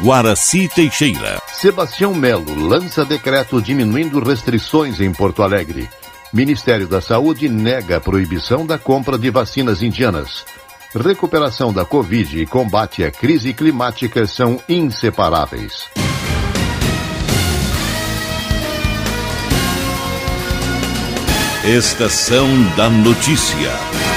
Guaraci Teixeira. Sebastião Melo lança decreto diminuindo restrições em Porto Alegre. Ministério da Saúde nega a proibição da compra de vacinas indianas. Recuperação da Covid e combate à crise climática são inseparáveis. Estação da Notícia.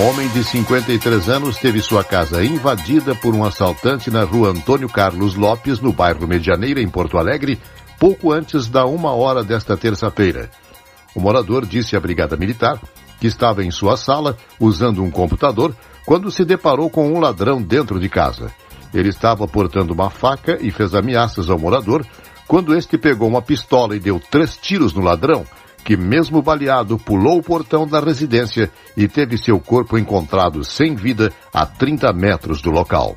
Um homem de 53 anos teve sua casa invadida por um assaltante na rua Antônio Carlos Lopes, no bairro Medianeira, em Porto Alegre, pouco antes da uma hora desta terça-feira. O morador disse à Brigada Militar que estava em sua sala usando um computador quando se deparou com um ladrão dentro de casa. Ele estava portando uma faca e fez ameaças ao morador quando este pegou uma pistola e deu três tiros no ladrão que, mesmo baleado, pulou o portão da residência e teve seu corpo encontrado sem vida a 30 metros do local.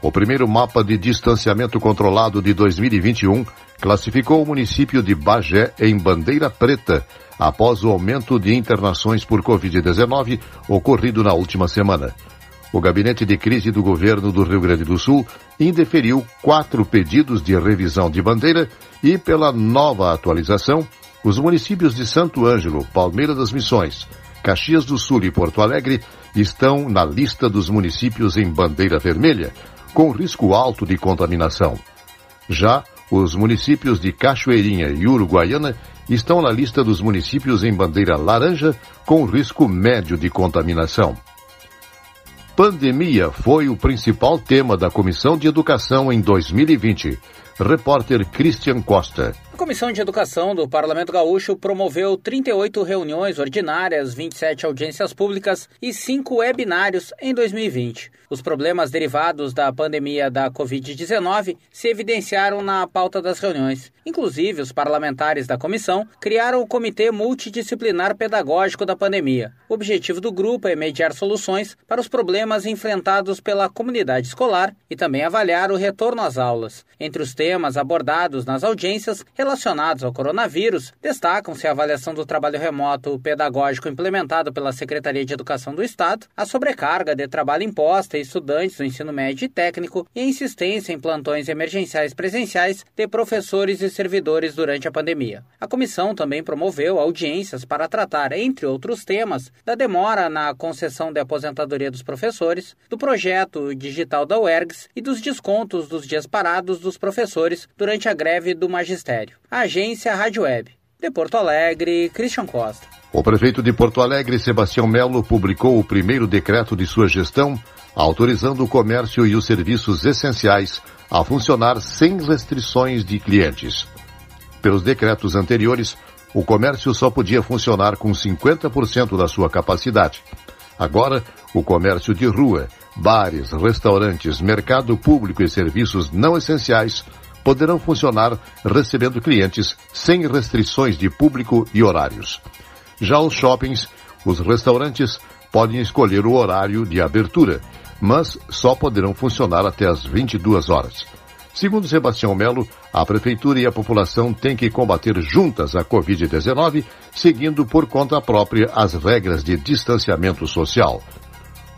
O primeiro mapa de distanciamento controlado de 2021 classificou o município de Bagé em bandeira preta após o aumento de internações por Covid-19 ocorrido na última semana. O gabinete de crise do governo do Rio Grande do Sul indeferiu quatro pedidos de revisão de bandeira e, pela nova atualização, os municípios de Santo Ângelo, Palmeira das Missões, Caxias do Sul e Porto Alegre estão na lista dos municípios em bandeira vermelha, com risco alto de contaminação. Já os municípios de Cachoeirinha e Uruguaiana estão na lista dos municípios em bandeira laranja, com risco médio de contaminação. Pandemia foi o principal tema da Comissão de Educação em 2020. Repórter Christian Costa. A Comissão de Educação do Parlamento Gaúcho promoveu 38 reuniões ordinárias, 27 audiências públicas e 5 webinários em 2020. Os problemas derivados da pandemia da Covid-19 se evidenciaram na pauta das reuniões. Inclusive, os parlamentares da comissão criaram o Comitê Multidisciplinar Pedagógico da Pandemia. O objetivo do grupo é mediar soluções para os problemas enfrentados pela comunidade escolar e também avaliar o retorno às aulas. Entre os temas abordados nas audiências, relacionados ao coronavírus, destacam-se a avaliação do trabalho remoto pedagógico implementado pela Secretaria de Educação do Estado, a sobrecarga de trabalho imposta a estudantes do ensino médio e técnico e a insistência em plantões emergenciais presenciais de professores e servidores durante a pandemia. A comissão também promoveu audiências para tratar, entre outros temas, da demora na concessão de aposentadoria dos professores, do projeto digital da UERGS e dos descontos dos dias parados dos professores durante a greve do magistério. Agência Rádio Web. De Porto Alegre, Christian Costa. O prefeito de Porto Alegre, Sebastião Melo, publicou o primeiro decreto de sua gestão, autorizando o comércio e os serviços essenciais a funcionar sem restrições de clientes. Pelos decretos anteriores, o comércio só podia funcionar com 50% da sua capacidade. Agora, o comércio de rua, bares, restaurantes, mercado público e serviços não essenciais poderão funcionar recebendo clientes sem restrições de público e horários. Já os shoppings, os restaurantes podem escolher o horário de abertura, mas só poderão funcionar até as 22 horas. Segundo Sebastião Melo, a Prefeitura e a população têm que combater juntas a Covid-19, seguindo por conta própria as regras de distanciamento social.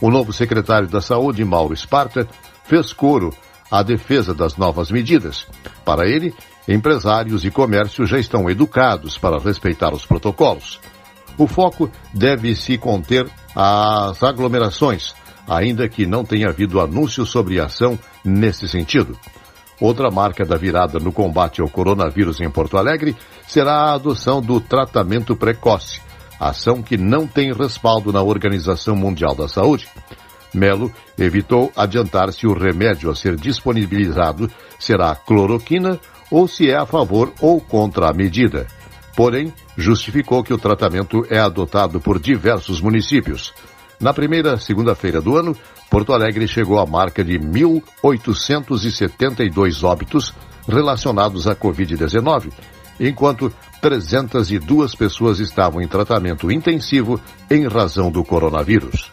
O novo secretário da Saúde, Mauro Esparta, fez coro à defesa das novas medidas. Para ele, empresários e comércio já estão educados para respeitar os protocolos. O foco deve se conter às aglomerações, ainda que não tenha havido anúncio sobre ação nesse sentido. Outra marca da virada no combate ao coronavírus em Porto Alegre será a adoção do tratamento precoce, ação que não tem respaldo na Organização Mundial da Saúde. Melo evitou adiantar se o remédio a ser disponibilizado será cloroquina ou se é a favor ou contra a medida. Porém, justificou que o tratamento é adotado por diversos municípios. Na primeira segunda-feira do ano, Porto Alegre chegou à marca de 1.872 óbitos relacionados à Covid-19, enquanto 302 pessoas estavam em tratamento intensivo em razão do coronavírus.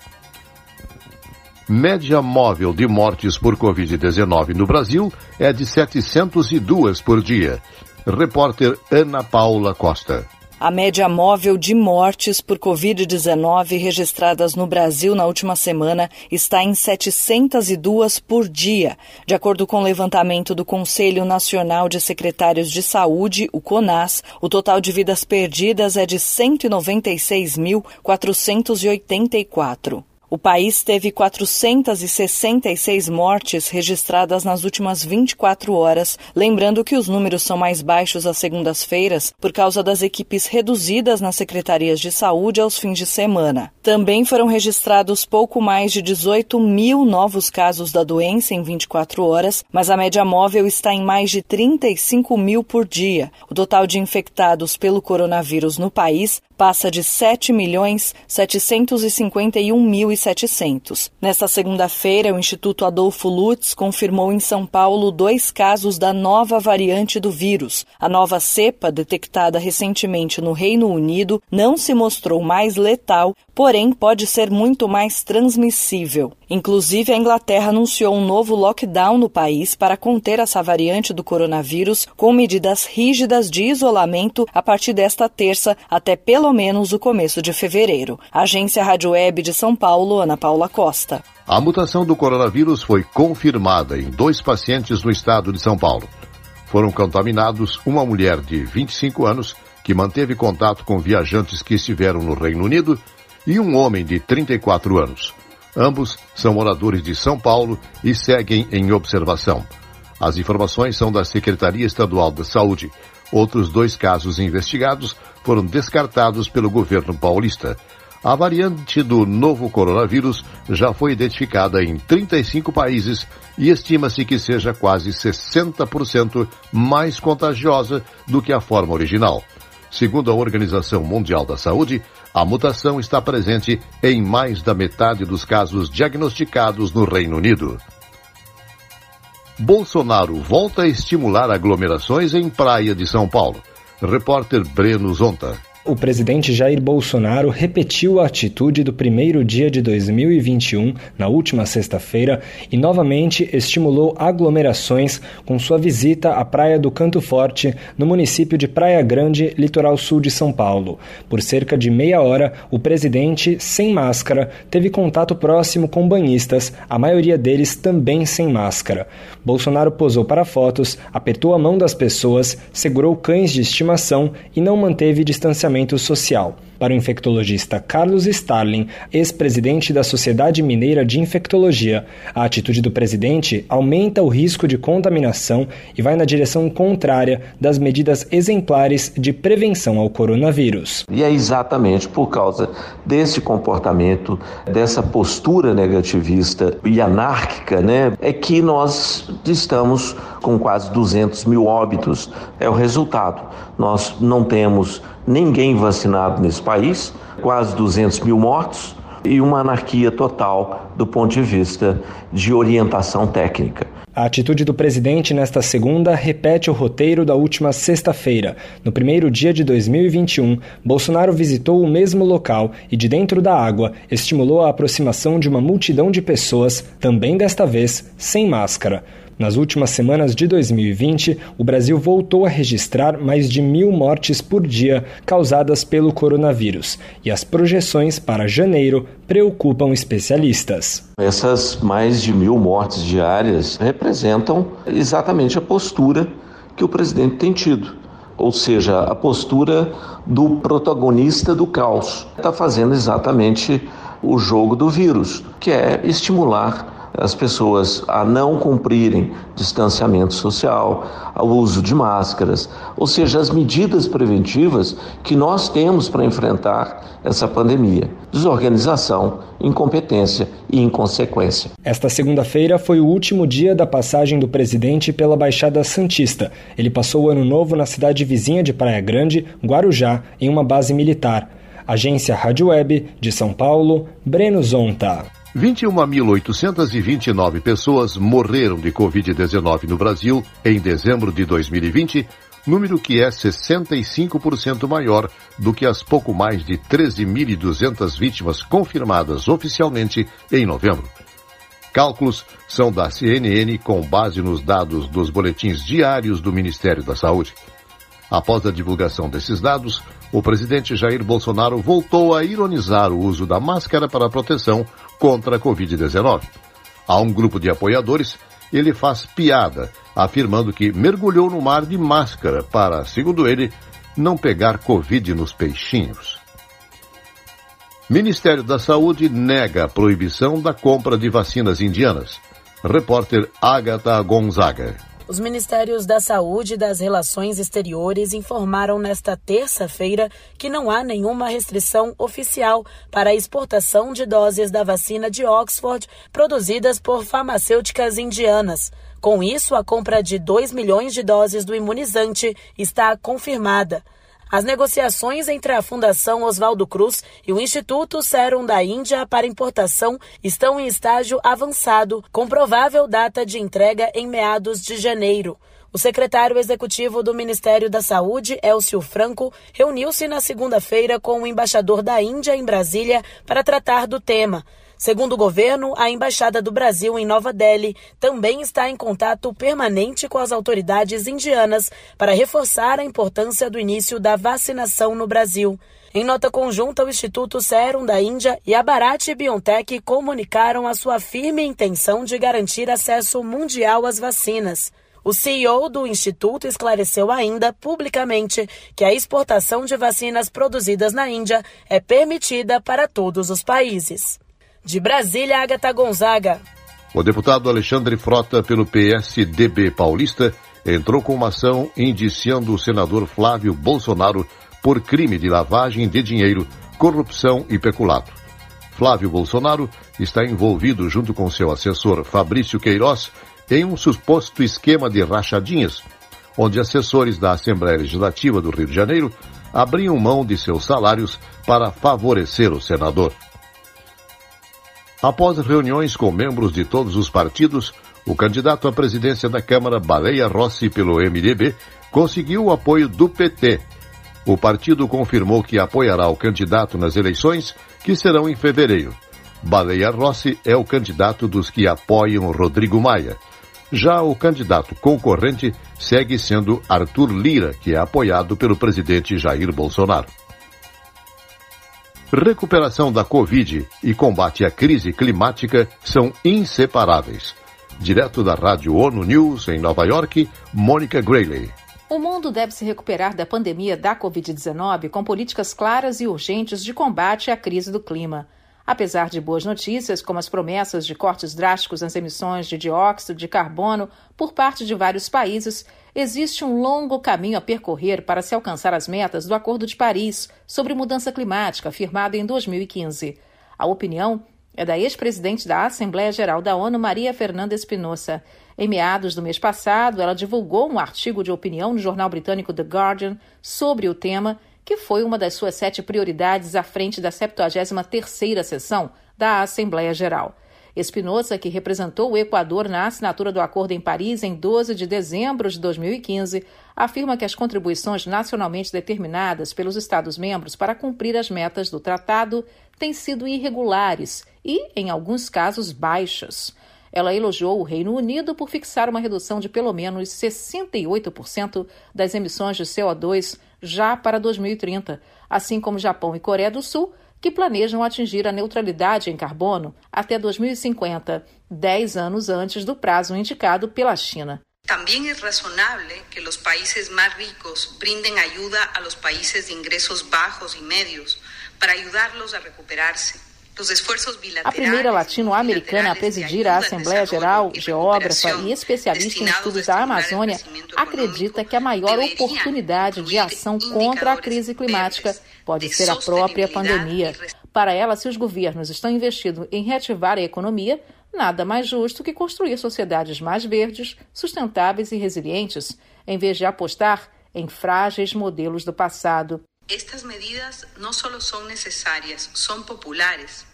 Média móvel de mortes por Covid-19 no Brasil é de 702 por dia. Repórter Ana Paula Costa. A média móvel de mortes por Covid-19 registradas no Brasil na última semana está em 702 por dia. De acordo com o levantamento do Conselho Nacional de Secretários de Saúde, o CONAS, o total de vidas perdidas é de 196.484. O país teve 466 mortes registradas nas últimas 24 horas, lembrando que os números são mais baixos às segundas-feiras por causa das equipes reduzidas nas secretarias de saúde aos fins de semana. Também foram registrados pouco mais de 18 mil novos casos da doença em 24 horas, mas a média móvel está em mais de 35 mil por dia. O total de infectados pelo coronavírus no país passa de 7 milhões 751 mil 700. Nesta segunda-feira, o Instituto Adolfo Lutz confirmou em São Paulo dois casos da nova variante do vírus. A nova cepa, detectada recentemente no Reino Unido, não se mostrou mais letal, porém pode ser muito mais transmissível. Inclusive, a Inglaterra anunciou um novo lockdown no país para conter essa variante do coronavírus, com medidas rígidas de isolamento a partir desta terça até pelo menos o começo de fevereiro. Agência Rádio Web de São Paulo, Ana Paula Costa. A mutação do coronavírus foi confirmada em dois pacientes no estado de São Paulo. Foram contaminados uma mulher de 25 anos que manteve contato com viajantes que estiveram no Reino Unido e um homem de 34 anos. Ambos são moradores de São Paulo e seguem em observação. As informações são da Secretaria Estadual da Saúde. Outros dois casos investigados foram descartados pelo governo paulista. A variante do novo coronavírus já foi identificada em 35 países e estima-se que seja quase 60% mais contagiosa do que a forma original. Segundo a Organização Mundial da Saúde, a mutação está presente em mais da metade dos casos diagnosticados no Reino Unido. Bolsonaro volta a estimular aglomerações em Praia de São Paulo. Repórter Breno Zonta o presidente Jair Bolsonaro repetiu a atitude do primeiro dia de 2021, na última sexta-feira, e novamente estimulou aglomerações com sua visita à Praia do Canto Forte, no município de Praia Grande, litoral sul de São Paulo. Por cerca de meia hora, o presidente, sem máscara, teve contato próximo com banhistas, a maioria deles também sem máscara. Bolsonaro posou para fotos, apertou a mão das pessoas, segurou cães de estimação e não manteve distanciamento distanciamento social. Para o infectologista Carlos Starling, ex-presidente da Sociedade Mineira de Infectologia, a atitude do presidente aumenta o risco de contaminação e vai na direção contrária das medidas exemplares de prevenção ao coronavírus. E é exatamente por causa desse comportamento, dessa postura negativista e anárquica, né, é que nós estamos com quase 200 mil óbitos. É o resultado. Nós não temos ninguém vacinado nesse país, quase 200 mil mortos e uma anarquia total do ponto de vista de orientação técnica. A atitude do presidente nesta segunda repete o roteiro da última sexta-feira. No primeiro dia de 2021, Bolsonaro visitou o mesmo local e, de dentro da água, estimulou a aproximação de uma multidão de pessoas, também desta vez sem máscara. Nas últimas semanas de 2020, o Brasil voltou a registrar mais de mil mortes por dia causadas pelo coronavírus, e as projeções para janeiro preocupam especialistas. Essas mais de mil mortes diárias representam exatamente a postura que o presidente tem tido ou seja, a postura do protagonista do caos. Está fazendo exatamente o jogo do vírus, que é estimular as pessoas a não cumprirem distanciamento social, ao uso de máscaras, ou seja, as medidas preventivas que nós temos para enfrentar essa pandemia. Desorganização, incompetência e inconsequência. Esta segunda-feira foi o último dia da passagem do presidente pela Baixada Santista. Ele passou o ano novo na cidade vizinha de Praia Grande, Guarujá, em uma base militar. Agência Rádio Web de São Paulo, Breno Zonta. 21.829 pessoas morreram de Covid-19 no Brasil em dezembro de 2020, número que é 65% maior do que as pouco mais de 13.200 vítimas confirmadas oficialmente em novembro. Cálculos são da CNN com base nos dados dos boletins diários do Ministério da Saúde. Após a divulgação desses dados, o presidente Jair Bolsonaro voltou a ironizar o uso da máscara para proteção contra a Covid-19. A um grupo de apoiadores, ele faz piada, afirmando que mergulhou no mar de máscara para, segundo ele, não pegar Covid nos peixinhos. Ministério da Saúde nega a proibição da compra de vacinas indianas. Repórter Agatha Gonzaga. Os Ministérios da Saúde e das Relações Exteriores informaram nesta terça-feira que não há nenhuma restrição oficial para a exportação de doses da vacina de Oxford produzidas por farmacêuticas indianas. Com isso, a compra de 2 milhões de doses do imunizante está confirmada. As negociações entre a Fundação Oswaldo Cruz e o Instituto Serum da Índia para importação estão em estágio avançado, com provável data de entrega em meados de janeiro. O secretário executivo do Ministério da Saúde, Elcio Franco, reuniu-se na segunda-feira com o embaixador da Índia em Brasília para tratar do tema. Segundo o governo, a Embaixada do Brasil em Nova Delhi também está em contato permanente com as autoridades indianas para reforçar a importância do início da vacinação no Brasil. Em nota conjunta, o Instituto Serum da Índia e a Bharat BioNTech comunicaram a sua firme intenção de garantir acesso mundial às vacinas. O CEO do Instituto esclareceu ainda publicamente que a exportação de vacinas produzidas na Índia é permitida para todos os países. De Brasília, Agatha Gonzaga. O deputado Alexandre Frota, pelo PSDB paulista, entrou com uma ação indiciando o senador Flávio Bolsonaro por crime de lavagem de dinheiro, corrupção e peculato. Flávio Bolsonaro está envolvido, junto com seu assessor Fabrício Queiroz, em um suposto esquema de rachadinhas, onde assessores da Assembleia Legislativa do Rio de Janeiro abriam mão de seus salários para favorecer o senador. Após reuniões com membros de todos os partidos, o candidato à presidência da Câmara, Baleia Rossi, pelo MDB, conseguiu o apoio do PT. O partido confirmou que apoiará o candidato nas eleições, que serão em fevereiro. Baleia Rossi é o candidato dos que apoiam Rodrigo Maia. Já o candidato concorrente segue sendo Arthur Lira, que é apoiado pelo presidente Jair Bolsonaro. Recuperação da Covid e combate à crise climática são inseparáveis. Direto da Rádio ONU News em Nova York, Mônica Grayley. O mundo deve se recuperar da pandemia da Covid-19 com políticas claras e urgentes de combate à crise do clima. Apesar de boas notícias, como as promessas de cortes drásticos nas emissões de dióxido de carbono por parte de vários países, existe um longo caminho a percorrer para se alcançar as metas do Acordo de Paris sobre mudança climática, firmado em 2015. A opinião é da ex-presidente da Assembleia Geral da ONU, Maria Fernanda Espinosa. Em meados do mês passado, ela divulgou um artigo de opinião no jornal britânico The Guardian sobre o tema que foi uma das suas sete prioridades à frente da 73ª sessão da Assembleia Geral. Espinosa, que representou o Equador na assinatura do acordo em Paris em 12 de dezembro de 2015, afirma que as contribuições nacionalmente determinadas pelos Estados-membros para cumprir as metas do tratado têm sido irregulares e, em alguns casos, baixas. Ela elogiou o Reino Unido por fixar uma redução de pelo menos 68% das emissões de CO2 já para 2030, assim como Japão e Coreia do Sul, que planejam atingir a neutralidade em carbono até 2050, dez anos antes do prazo indicado pela China. Também é razonável que os países mais ricos brindem ajuda a los países de ingressos baixos e médios para ajudá-los a recuperar-se a primeira latino-americana a presidir a Assembleia Geral, geógrafa e especialista em estudos da Amazônia, acredita que a maior oportunidade de ação contra a crise climática pode ser a própria pandemia. Para ela, se os governos estão investindo em reativar a economia, nada mais justo que construir sociedades mais verdes, sustentáveis e resilientes, em vez de apostar em frágeis modelos do passado. Estas medidas não só são necessárias, são populares.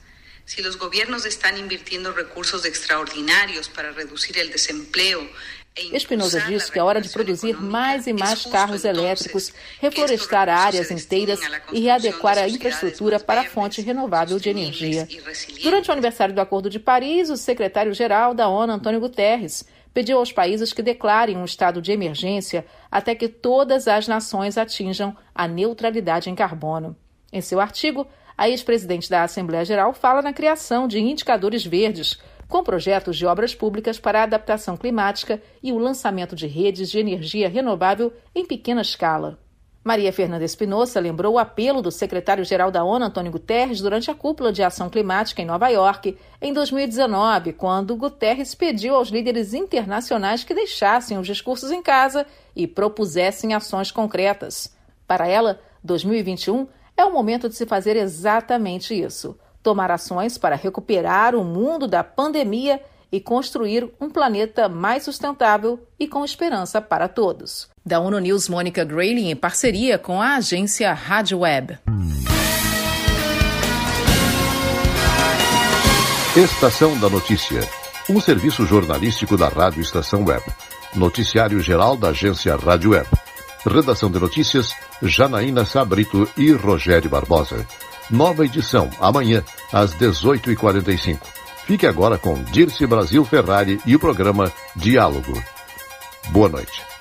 Si los gobiernos están invirtiendo recursos extraordinarios para reducir el desempleo Espinosa diz que é hora de produzir mais e mais carros elétricos, reflorestar áreas inteiras e readequar a infraestrutura para a fonte renovável de energia. Durante o aniversário do Acordo de Paris, o secretário-geral da ONU, Antônio Guterres, pediu aos países que declarem um estado de emergência até que todas as nações atinjam a neutralidade em carbono. Em seu artigo, a ex-presidente da Assembleia Geral fala na criação de indicadores verdes, com projetos de obras públicas para a adaptação climática e o lançamento de redes de energia renovável em pequena escala. Maria Fernanda Espinosa lembrou o apelo do secretário-geral da ONU, Antônio Guterres, durante a cúpula de ação climática em Nova York, em 2019, quando Guterres pediu aos líderes internacionais que deixassem os discursos em casa e propusessem ações concretas. Para ela, 2021 é o momento de se fazer exatamente isso: tomar ações para recuperar o mundo da pandemia e construir um planeta mais sustentável e com esperança para todos. Da ONU News, Mônica Grayling, em parceria com a agência Rádio Web. Estação da Notícia, um serviço jornalístico da Rádio Estação Web. Noticiário geral da agência Rádio Web. Redação de notícias, Janaína Sabrito e Rogério Barbosa. Nova edição, amanhã, às 18h45. Fique agora com Dirce Brasil Ferrari e o programa Diálogo. Boa noite.